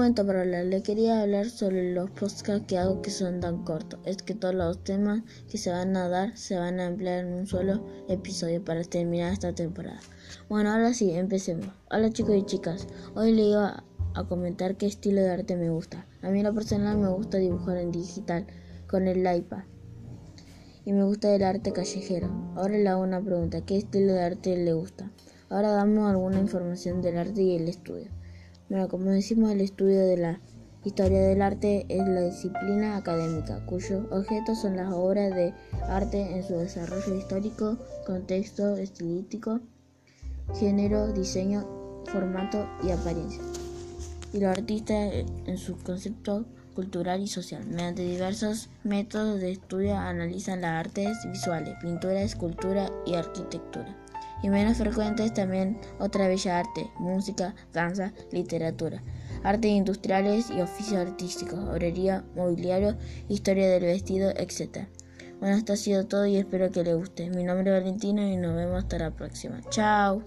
momento para hablar. Le quería hablar sobre los podcasts que hago que son tan cortos. Es que todos los temas que se van a dar se van a emplear en un solo episodio para terminar esta temporada. Bueno, ahora sí, empecemos. Hola chicos y chicas. Hoy le iba a comentar qué estilo de arte me gusta. A mí en lo personal me gusta dibujar en digital con el iPad. Y me gusta el arte callejero. Ahora le hago una pregunta. ¿Qué estilo de arte le gusta? Ahora damos alguna información del arte y el estudio. Bueno, como decimos, el estudio de la historia del arte es la disciplina académica, cuyos objetos son las obras de arte en su desarrollo histórico, contexto estilístico, género, diseño, formato y apariencia. Y los artistas en su concepto cultural y social. Mediante diversos métodos de estudio analizan las artes visuales, pintura, escultura y arquitectura y menos frecuentes también otra bella arte, música, danza, literatura, artes industriales y oficios artísticos, obrería, mobiliario, historia del vestido, etc. Bueno, esto ha sido todo y espero que les guste. Mi nombre es Valentino y nos vemos hasta la próxima. Chao.